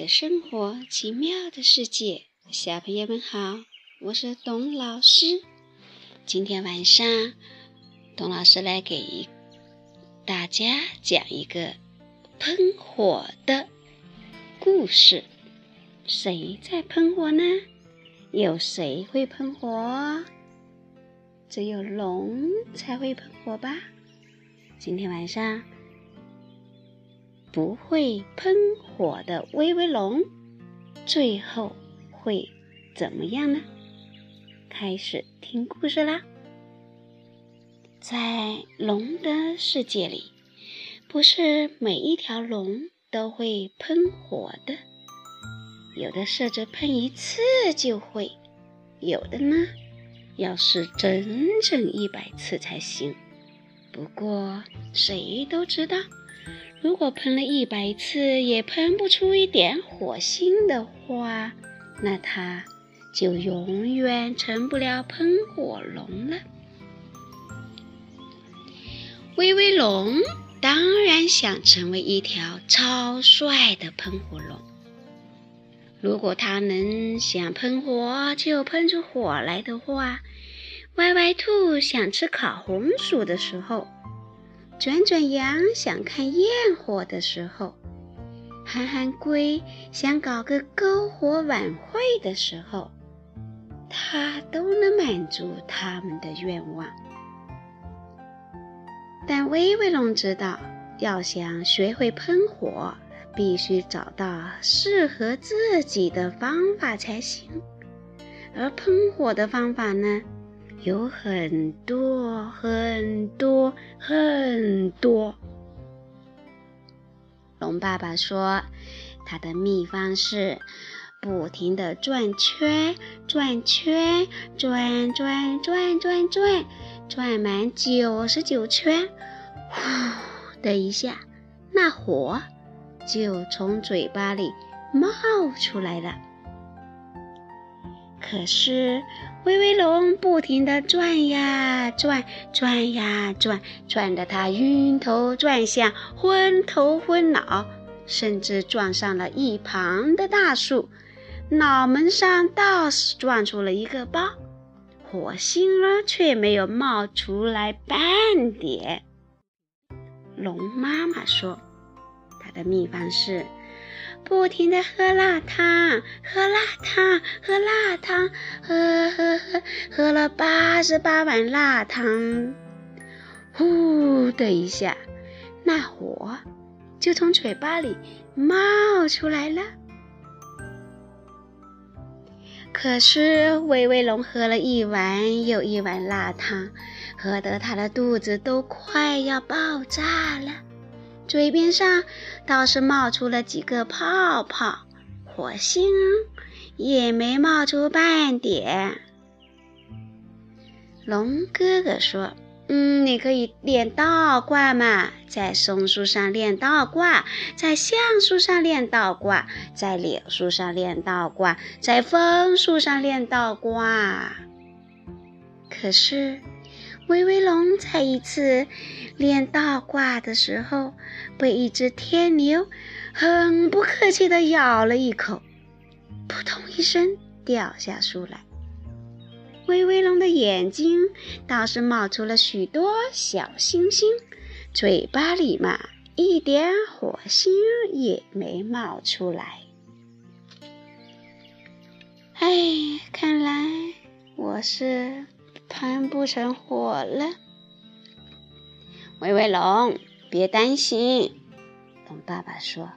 的生活，奇妙的世界，小朋友们好，我是董老师。今天晚上，董老师来给大家讲一个喷火的故事。谁在喷火呢？有谁会喷火？只有龙才会喷火吧？今天晚上。不会喷火的威威龙，最后会怎么样呢？开始听故事啦。在龙的世界里，不是每一条龙都会喷火的，有的设置喷一次就会，有的呢要是整整一百次才行。不过谁都知道。如果喷了一百次也喷不出一点火星的话，那它就永远成不了喷火龙了。威威龙当然想成为一条超帅的喷火龙。如果它能想喷火就喷出火来的话，歪歪兔想吃烤红薯的时候。转转羊想看焰火的时候，憨憨龟想搞个篝火晚会的时候，它都能满足他们的愿望。但威威龙知道，要想学会喷火，必须找到适合自己的方法才行。而喷火的方法呢？有很多很多很多。龙爸爸说，他的秘方是不停的转圈、转圈、转转转转转，转满九十九圈，呼的一下，那火就从嘴巴里冒出来了。可是。威威龙不停地转呀转，转呀转，转得他晕头转向、昏头昏脑，甚至撞上了一旁的大树，脑门上倒是撞出了一个包，火星儿却没有冒出来半点。龙妈妈说：“她的秘方是。”不停地喝辣汤，喝辣汤，喝辣汤，喝喝喝，喝了八十八碗辣汤。呼的一下，那火就从嘴巴里冒出来了。可是威威龙喝了一碗又一碗辣汤，喝得他的肚子都快要爆炸了。嘴边上倒是冒出了几个泡泡，火星也没冒出半点。龙哥哥说：“嗯，你可以练倒挂嘛，在松树上练倒挂，在橡树上练倒挂，在柳树上练倒挂，在枫树上练倒挂。”可是。威威龙在一次练倒挂的时候，被一只天牛很不客气地咬了一口，扑通一声掉下树来。威威龙的眼睛倒是冒出了许多小星星，嘴巴里嘛一点火星也没冒出来。哎，看来我是。喷不成火了，威威龙，别担心。龙爸爸说：“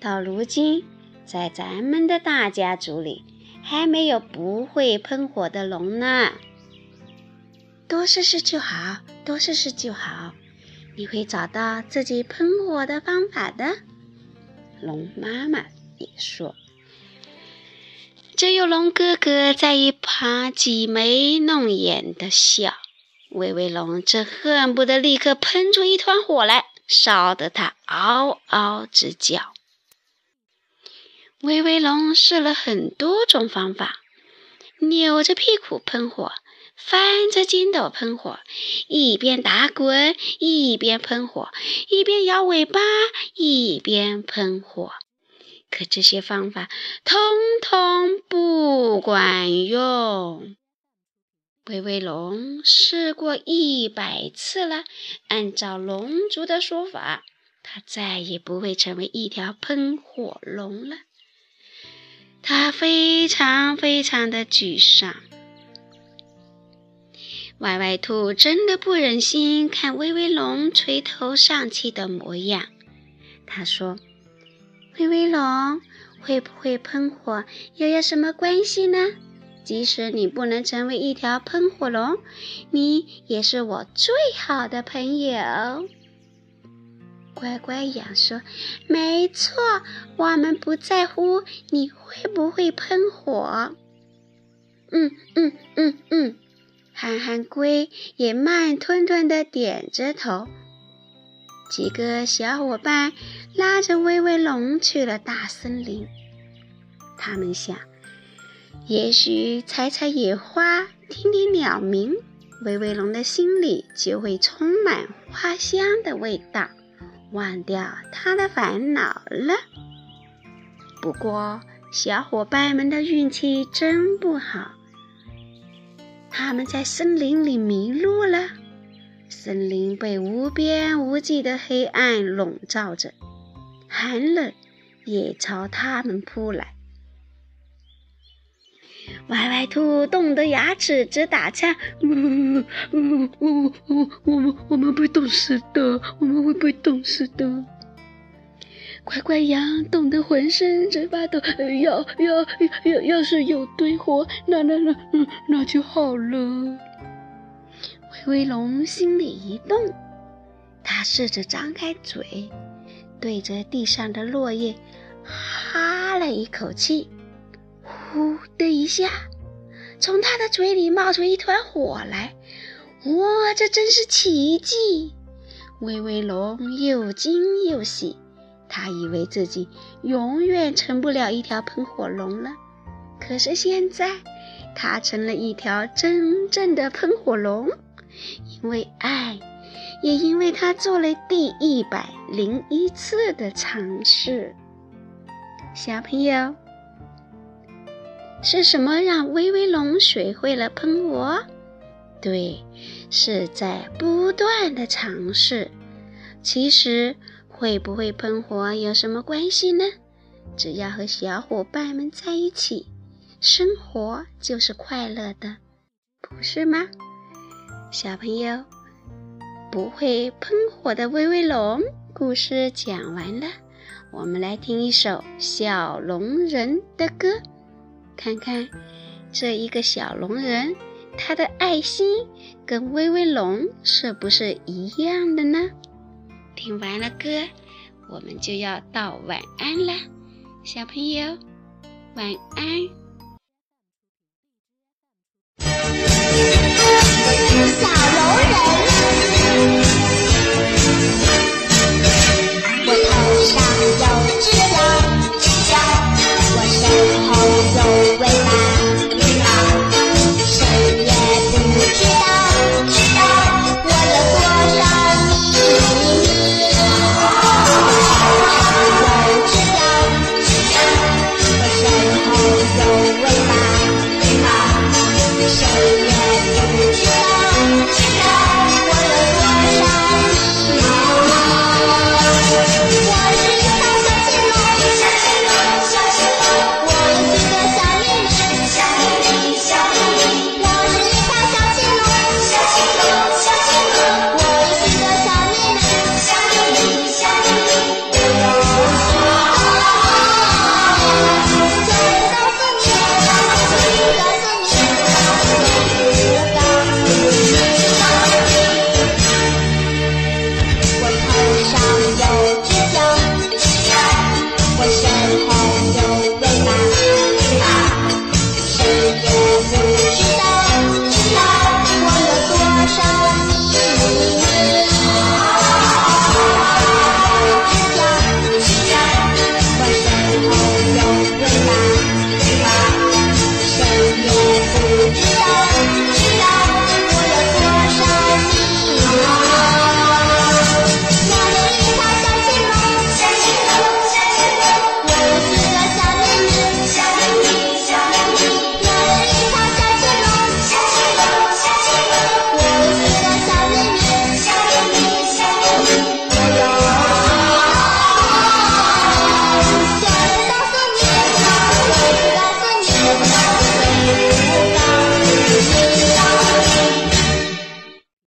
到如今，在咱们的大家族里，还没有不会喷火的龙呢。多试试就好，多试试就好，你会找到自己喷火的方法的。”龙妈妈也说。只有龙哥哥在一旁挤眉弄眼的笑，威威龙正恨不得立刻喷出一团火来，烧得他嗷嗷直叫。威威龙试了很多种方法，扭着屁股喷火，翻着筋斗喷火，一边打滚一边喷火，一边摇尾巴一边喷火。可这些方法通通不管用。威威龙试过一百次了，按照龙族的说法，他再也不会成为一条喷火龙了。他非常非常的沮丧。歪歪兔真的不忍心看威威龙垂头丧气的模样，他说。威威龙会不会喷火又有什么关系呢？即使你不能成为一条喷火龙，你也是我最好的朋友。乖乖羊说：“没错，我们不在乎你会不会喷火。”嗯嗯嗯嗯，憨憨龟也慢吞吞的点着头。几个小伙伴拉着威威龙去了大森林。他们想，也许采采野花、听听鸟鸣，威威龙的心里就会充满花香的味道，忘掉他的烦恼了。不过，小伙伴们的运气真不好，他们在森林里迷路了。森林被无边无际的黑暗笼罩着，寒冷也朝他们扑来。歪歪兔冻得牙齿直打颤，呜呜呜呜！我们我们被冻死的，我们会被冻死的。乖乖羊冻得浑身直发抖，要要要要是有堆火，那那那嗯，那就好了。威威龙心里一动，他试着张开嘴，对着地上的落叶哈了一口气，呼的一下，从他的嘴里冒出一团火来。哇，这真是奇迹！威威龙又惊又喜，他以为自己永远成不了一条喷火龙了。可是现在，他成了一条真正的喷火龙。因为爱，也因为他做了第一百零一次的尝试。小朋友，是什么让威威龙学会了喷火？对，是在不断的尝试。其实，会不会喷火有什么关系呢？只要和小伙伴们在一起，生活就是快乐的，不是吗？小朋友，不会喷火的威威龙故事讲完了，我们来听一首小龙人的歌，看看这一个小龙人，他的爱心跟威威龙是不是一样的呢？听完了歌，我们就要道晚安了，小朋友，晚安。Hey!